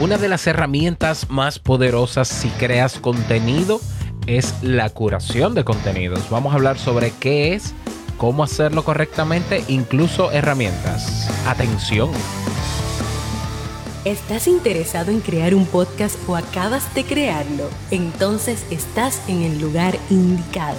Una de las herramientas más poderosas si creas contenido es la curación de contenidos. Vamos a hablar sobre qué es, cómo hacerlo correctamente, incluso herramientas. Atención. ¿Estás interesado en crear un podcast o acabas de crearlo? Entonces estás en el lugar indicado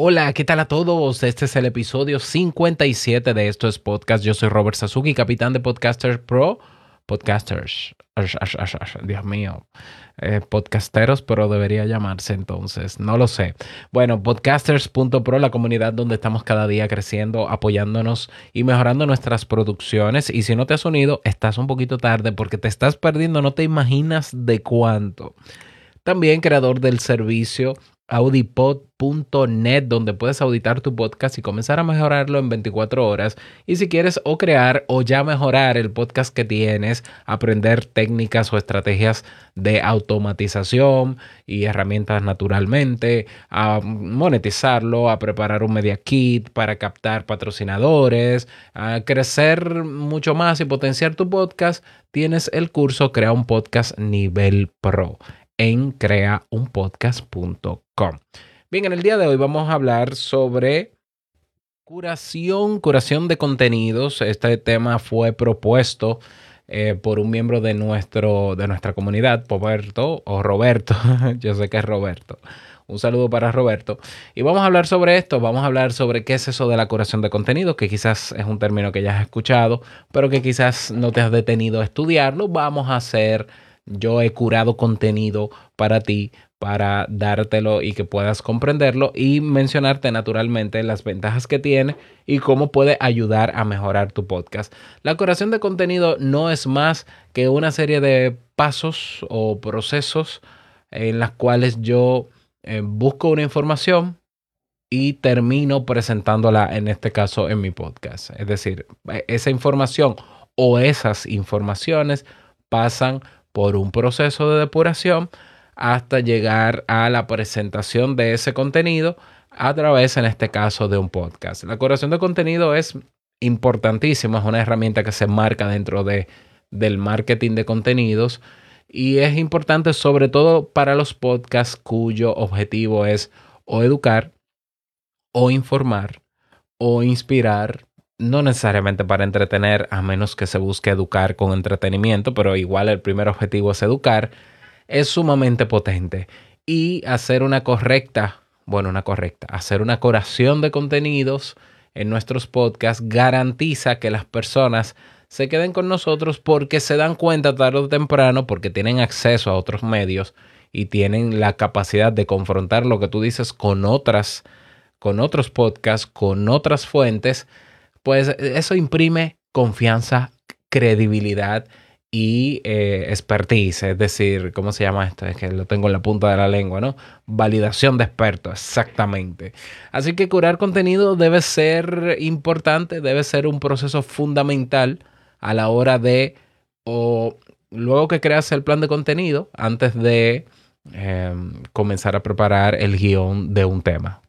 Hola, ¿qué tal a todos? Este es el episodio 57 de Esto es Podcast. Yo soy Robert Sasuki, capitán de Podcasters Pro. Podcasters, Dios mío, eh, podcasteros, pero debería llamarse entonces, no lo sé. Bueno, podcasters.pro, la comunidad donde estamos cada día creciendo, apoyándonos y mejorando nuestras producciones. Y si no te has unido, estás un poquito tarde porque te estás perdiendo, no te imaginas de cuánto. También creador del servicio audipod.net donde puedes auditar tu podcast y comenzar a mejorarlo en 24 horas. Y si quieres o crear o ya mejorar el podcast que tienes, aprender técnicas o estrategias de automatización y herramientas naturalmente, a monetizarlo, a preparar un media kit para captar patrocinadores, a crecer mucho más y potenciar tu podcast, tienes el curso Crea un podcast nivel pro en creaunpodcast.com. Bien, en el día de hoy vamos a hablar sobre curación, curación de contenidos. Este tema fue propuesto eh, por un miembro de, nuestro, de nuestra comunidad, Roberto o Roberto. Yo sé que es Roberto. Un saludo para Roberto. Y vamos a hablar sobre esto, vamos a hablar sobre qué es eso de la curación de contenido, que quizás es un término que ya has escuchado, pero que quizás no te has detenido a estudiarlo. Vamos a hacer yo he curado contenido para ti, para dártelo y que puedas comprenderlo y mencionarte naturalmente las ventajas que tiene y cómo puede ayudar a mejorar tu podcast. La curación de contenido no es más que una serie de pasos o procesos en las cuales yo eh, busco una información y termino presentándola en este caso en mi podcast. Es decir, esa información o esas informaciones pasan por un proceso de depuración hasta llegar a la presentación de ese contenido a través, en este caso, de un podcast. La curación de contenido es importantísima, es una herramienta que se marca dentro de, del marketing de contenidos y es importante sobre todo para los podcasts cuyo objetivo es o educar o informar o inspirar no necesariamente para entretener, a menos que se busque educar con entretenimiento, pero igual el primer objetivo es educar, es sumamente potente. Y hacer una correcta, bueno, una correcta, hacer una curación de contenidos en nuestros podcasts garantiza que las personas se queden con nosotros porque se dan cuenta tarde o temprano, porque tienen acceso a otros medios y tienen la capacidad de confrontar lo que tú dices con otras, con otros podcasts, con otras fuentes pues eso imprime confianza, credibilidad y eh, expertise, es decir, ¿cómo se llama esto? Es que lo tengo en la punta de la lengua, ¿no? Validación de expertos, exactamente. Así que curar contenido debe ser importante, debe ser un proceso fundamental a la hora de, o luego que creas el plan de contenido, antes de em, comenzar a preparar el guion de un tema.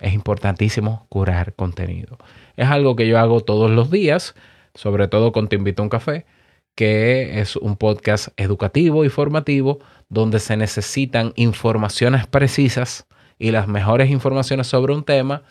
Es importantísimo curar contenido. Es algo que yo hago todos los días, sobre todo con Te invito a un café, que es un podcast educativo y formativo donde se necesitan informaciones precisas y las mejores informaciones sobre un tema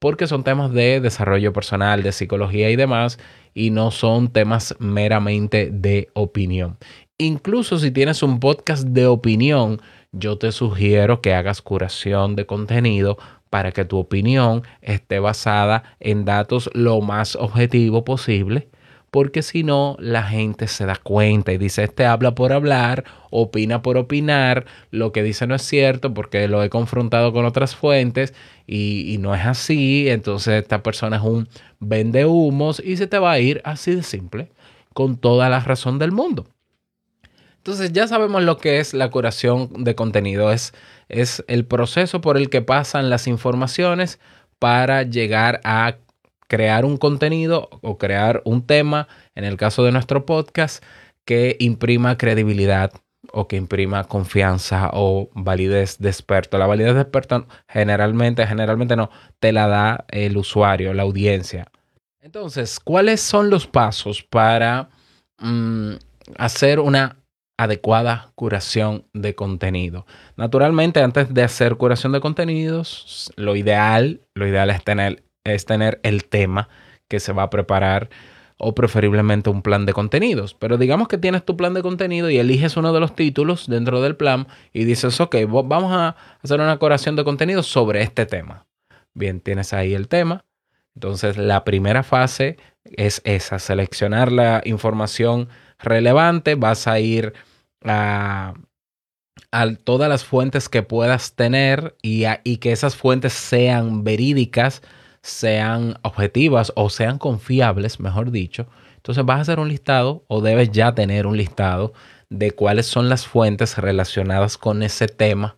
porque son temas de desarrollo personal, de psicología y demás, y no son temas meramente de opinión. Incluso si tienes un podcast de opinión, yo te sugiero que hagas curación de contenido para que tu opinión esté basada en datos lo más objetivo posible, porque si no, la gente se da cuenta y dice, este habla por hablar, opina por opinar, lo que dice no es cierto porque lo he confrontado con otras fuentes y, no es así, entonces esta persona es un vende humos y se te va a ir así de simple, con toda la razón del mundo. Entonces ya sabemos lo que es la curación de contenido. Es, es el proceso por el que pasan las informaciones para llegar a crear un contenido o crear un tema, en el caso de nuestro podcast, que imprima credibilidad o que imprima confianza o validez de experto. La validez de experto generalmente, generalmente no, te la da el usuario, la audiencia. Entonces, ¿cuáles son los pasos para mm, hacer una adecuada curación de contenido? Naturalmente, antes de hacer curación de contenidos, lo ideal, lo ideal es tener, es tener el tema que se va a preparar o preferiblemente un plan de contenidos. Pero digamos que tienes tu plan de contenido y eliges uno de los títulos dentro del plan y dices, ok, vamos a hacer una curación de contenidos sobre este tema. Bien, tienes ahí el tema. Entonces, la primera fase es esa, seleccionar la información relevante. Vas a ir a, todas las fuentes que puedas tener y, y que esas fuentes sean verídicas sean objetivas o sean confiables, mejor dicho. Entonces vas a hacer un listado o debes ya tener un listado de cuáles son las fuentes relacionadas con ese tema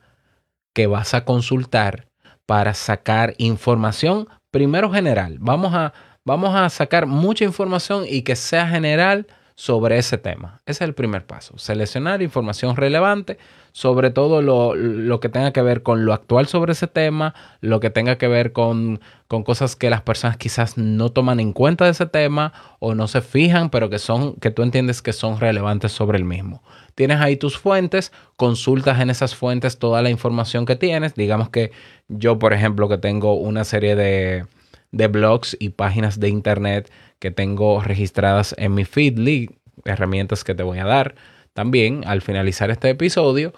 que vas a consultar para sacar información primero general. Vamos a, vamos a sacar mucha información y que sea general sobre ese tema. Ese es el primer paso. Seleccionar información relevante sobre todo lo, que tenga que ver con lo actual sobre ese tema, lo que tenga que ver con, con, cosas que las personas quizás no toman en cuenta de ese tema o no se fijan, pero que son, que tú entiendes que son relevantes sobre el mismo. Tienes ahí tus fuentes, consultas en esas fuentes toda la información que tienes. Digamos que yo, por ejemplo, que tengo una serie de, de blogs y páginas de internet que tengo registradas en mi Feedly, herramientas que te voy a dar también, al finalizar este episodio,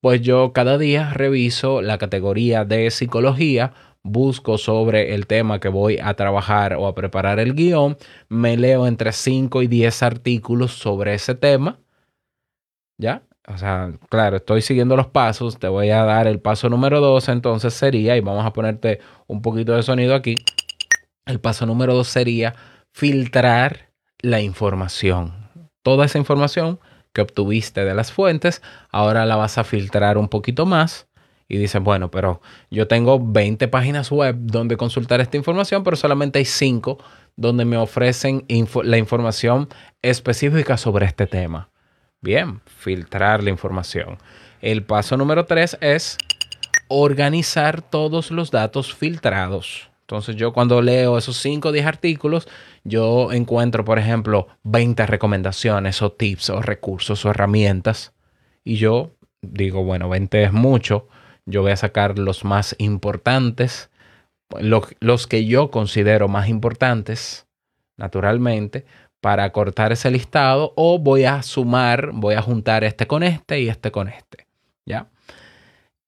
pues yo cada día reviso la categoría de psicología, busco sobre el tema que voy a trabajar o a preparar el guion, me leo entre 5 y 10 artículos sobre ese tema, ¿ya? O sea, claro, estoy siguiendo los pasos, te voy a dar el paso número 2, entonces sería, y vamos a ponerte un poquito de sonido aquí, el paso número 2 sería filtrar la información. Toda esa información que obtuviste de las fuentes, ahora la vas a filtrar un poquito más y dices, bueno, pero yo tengo 20 páginas web donde consultar esta información, pero solamente hay 5 donde me ofrecen la información específica sobre este tema. Bien, filtrar la información. El paso número 3 es organizar todos los datos filtrados. Entonces yo cuando leo esos 5 o 10 artículos, yo encuentro, por ejemplo, 20 recomendaciones o tips o recursos o herramientas y yo digo, bueno, 20 es mucho, yo voy a sacar los más importantes, los que yo considero más importantes, naturalmente, para cortar ese listado o voy a sumar, voy a juntar este con este y este con este, ¿ya?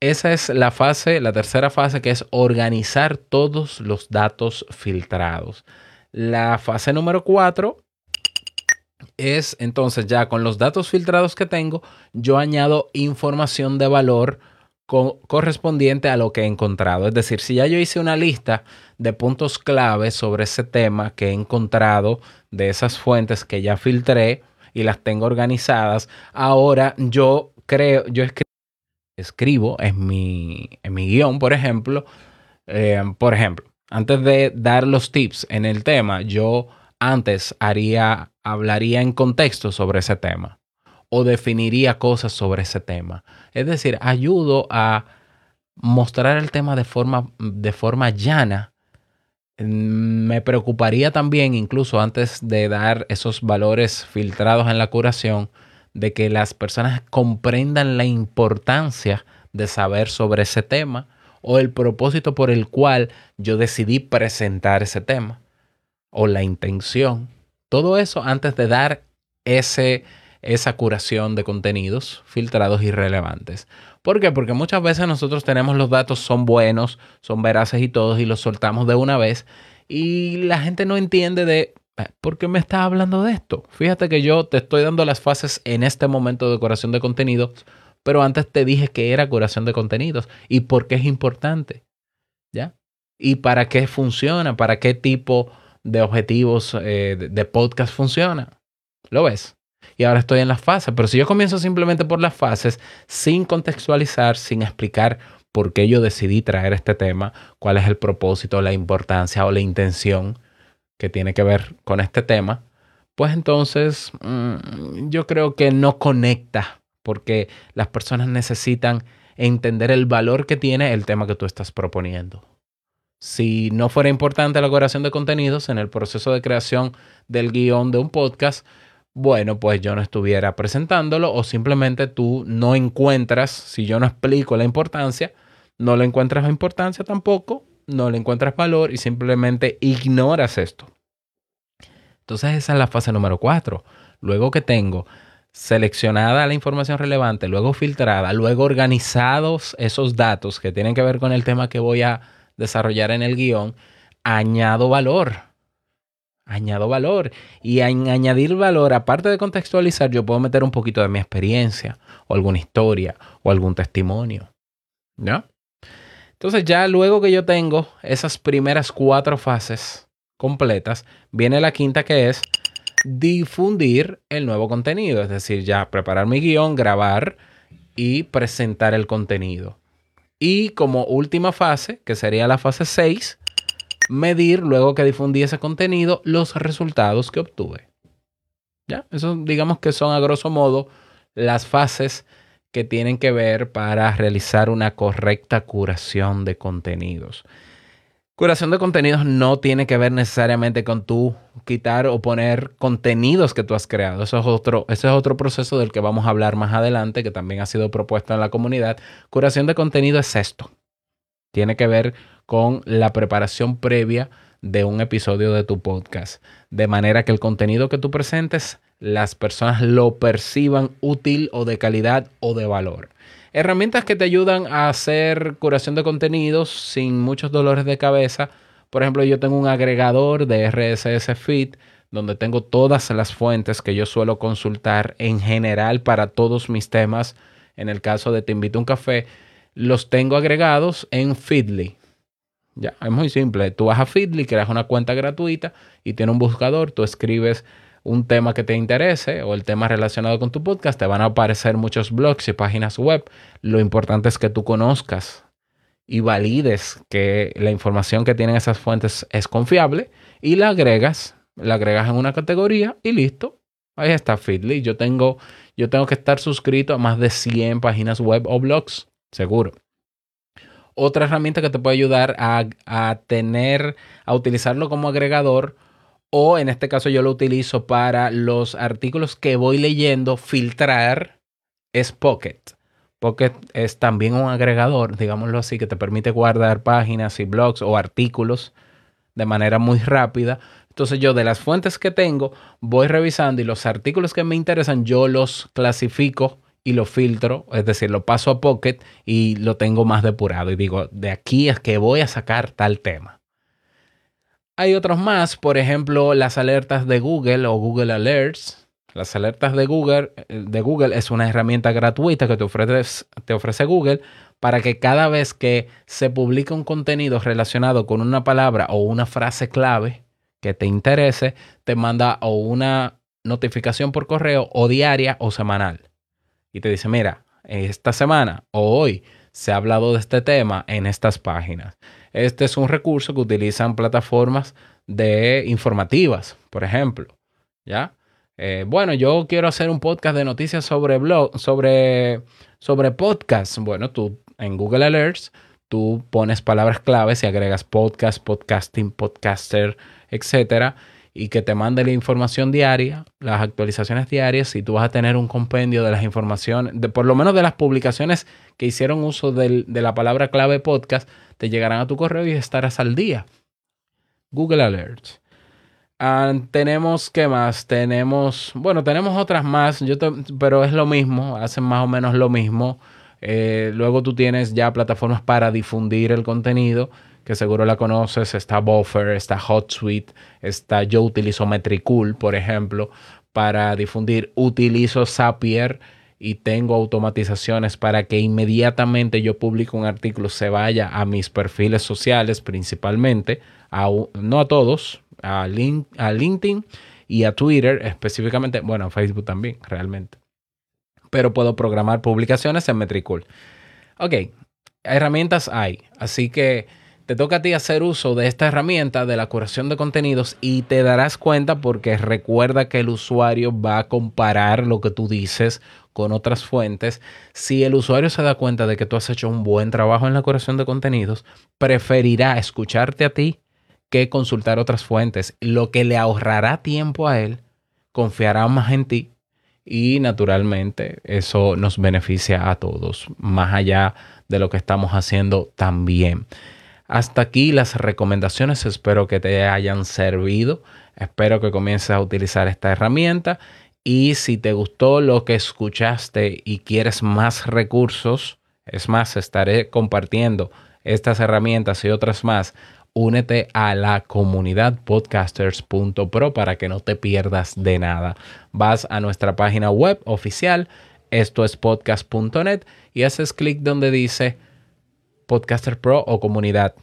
Esa es la fase, la tercera fase, que es organizar todos los datos filtrados. La fase número cuatro es entonces ya con los datos filtrados que tengo, yo añado información de valor correspondiente a lo que he encontrado. Es decir, si ya yo hice una lista de puntos clave sobre ese tema que he encontrado de esas fuentes que ya filtré y las tengo organizadas, ahora yo creo, yo escribo escribo en mi, en mi guion, por ejemplo, eh, por ejemplo, antes de dar los tips en el tema, yo antes haría, hablaría en contexto sobre ese tema o definiría cosas sobre ese tema. Es decir, ayudo a mostrar el tema de forma, de forma llana. Me preocuparía también, incluso antes de dar esos valores filtrados en la curación, de que las personas comprendan la importancia de saber sobre ese tema o el propósito por el cual yo decidí presentar ese tema o la intención. Todo eso antes de dar ese, esa curación de contenidos filtrados y relevantes. ¿Por qué? Porque muchas veces nosotros tenemos los datos, son buenos, son veraces y todos, y los soltamos de una vez, y la gente no entiende de ¿por qué me estás hablando de esto? Fíjate que yo te estoy dando las fases en este momento de curación de contenidos, pero antes te dije que era curación de contenidos y por qué es importante. ¿Ya? Y para qué funciona, para qué tipo de objetivos eh, de podcast funciona. ¿Lo ves? y ahora estoy en las fases. Pero si yo comienzo simplemente por las fases, sin contextualizar, sin explicar por qué yo decidí traer este tema, cuál es el propósito, la importancia o la intención que tiene que ver con este tema, pues entonces mm, yo creo que no conecta porque las personas necesitan entender el valor que tiene el tema que tú estás proponiendo. Si no fuera importante la creación de contenidos en el proceso de creación del guion de un podcast, bueno, pues yo no estuviera presentándolo o simplemente tú no encuentras, si yo no explico la importancia, no le encuentras importancia tampoco, no le encuentras valor y simplemente ignoras esto. Entonces esa es la fase número cuatro. Luego que tengo seleccionada la información relevante, luego filtrada, luego organizados esos datos que tienen que ver con el tema que voy a desarrollar en el guion, añado valor añado valor. Y en añadir valor, aparte de contextualizar, yo puedo meter un poquito de mi experiencia, o alguna historia, o algún testimonio. ¿Ya? Entonces ya luego que yo tengo esas primeras cuatro fases completas, viene la quinta que es difundir el nuevo contenido. Es decir, ya preparar mi guion, grabar y presentar el contenido. Y como última fase, que sería la fase 6, medir, luego que difundí ese contenido, los resultados que obtuve. ¿Ya? Eso digamos que son a grosso modo las fases que tienen que ver para realizar una correcta curación de contenidos. Curación de contenidos no tiene que ver necesariamente con tú quitar o poner contenidos que tú has creado. Eso es otro, ese es otro proceso del que vamos a hablar más adelante, que también ha sido propuesto en la comunidad. Curación de contenido es esto. Tiene que ver con la preparación previa de un episodio de tu podcast. De manera que el contenido que tú presentes, las personas lo perciban útil o de calidad o de valor. Herramientas que te ayudan a hacer curación de contenidos sin muchos dolores de cabeza. Por ejemplo, yo tengo un agregador de RSS Feed donde tengo todas las fuentes que yo suelo consultar en general para todos mis temas. En el caso de Te invito a un café, los tengo agregados en Feedly. Ya, es muy simple. Tú vas a Feedly, creas una cuenta gratuita y tiene un buscador, tú escribes un tema que te interese o el tema relacionado con tu podcast, te van a aparecer muchos blogs y páginas web. Lo importante es que tú conozcas y valides que la información que tienen esas fuentes es confiable y la agregas, la agregas en una categoría y listo. Ahí está Feedly. Yo tengo, yo tengo que estar suscrito a más de 100 páginas web o blogs, seguro otra herramienta que te puede ayudar a, tener, a utilizarlo como agregador o en este caso yo lo utilizo para los artículos que voy leyendo, filtrar, es Pocket. Pocket es también un agregador, digámoslo así, que te permite guardar páginas y blogs o artículos de manera muy rápida. Entonces yo de las fuentes que tengo voy revisando y los artículos que me interesan yo los clasifico y lo filtro, es decir, lo paso a Pocket y lo tengo más depurado y digo, de aquí es que voy a sacar tal tema. Hay otros más, por ejemplo, las alertas de Google o Google Alerts. Las alertas de Google, eh, de Google es una herramienta gratuita que te ofrece, te ofrece Google para que cada vez que se publique un contenido relacionado con una palabra o una frase clave que te interese, te manda una notificación por correo o diaria o semanal y te dice, mira, esta semana o hoy se ha hablado de este tema en estas páginas. Este es un recurso que utilizan plataformas de informativas, por ejemplo. ¿Ya? Eh, bueno, yo quiero hacer un podcast de noticias sobre blog, sobre, sobre podcast. Bueno, tú en Google Alerts, tú pones palabras claves y agregas podcast, podcasting, podcaster, etcétera y que te mande la información diaria, las actualizaciones diarias, y tú vas a tener un compendio de las informaciones, de por lo menos de las publicaciones que hicieron uso de la palabra clave podcast, te llegarán a tu correo y estarás al día. Google Alerts. Ah, tenemos, ¿qué más? Tenemos, bueno, tenemos otras más, yo pero es lo mismo, hacen más o menos lo mismo. Eh, luego tú tienes ya plataformas para difundir el contenido que seguro la conoces, está Buffer, está HotSuite, está yo utilizo Metricool, por ejemplo, para difundir. Utilizo Zapier y tengo automatizaciones para que inmediatamente yo publico un artículo se vaya a mis perfiles sociales principalmente, a, no a todos, a, a LinkedIn y a Twitter específicamente, bueno, a Facebook también, realmente. Pero puedo programar publicaciones en Metricool. Ok, herramientas hay, así que te toca a ti hacer uso de esta herramienta de la curación de contenidos y te darás cuenta porque recuerda que el usuario va a comparar lo que tú dices con otras fuentes. Si el usuario se da cuenta de que tú has hecho un buen trabajo en la curación de contenidos, preferirá escucharte a ti que consultar otras fuentes, lo que le ahorrará tiempo a él, confiará más en ti y naturalmente eso nos beneficia a todos, más allá de lo que estamos haciendo también. Hasta aquí las recomendaciones, espero que te hayan servido, espero que comiences a utilizar esta herramienta y si te gustó lo que escuchaste y quieres más recursos, es más, estaré compartiendo estas herramientas y otras más. Únete a la comunidad podcasters.pro para que no te pierdas de nada. Vas a nuestra página web oficial, esto es podcast.net, y haces clic donde dice Podcaster Pro o comunidad.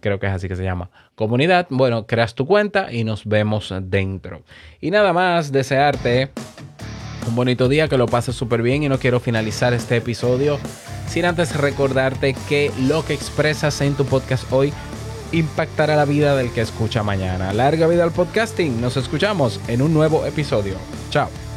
Creo que es así que se llama. Comunidad. Bueno, creas tu cuenta y nos vemos dentro. Y nada más, desearte un bonito día, que lo pases súper bien y no quiero finalizar este episodio sin antes recordarte que lo que expresas en tu podcast hoy impactará la vida del que escucha mañana. Larga vida al podcasting. Nos escuchamos en un nuevo episodio. Chao.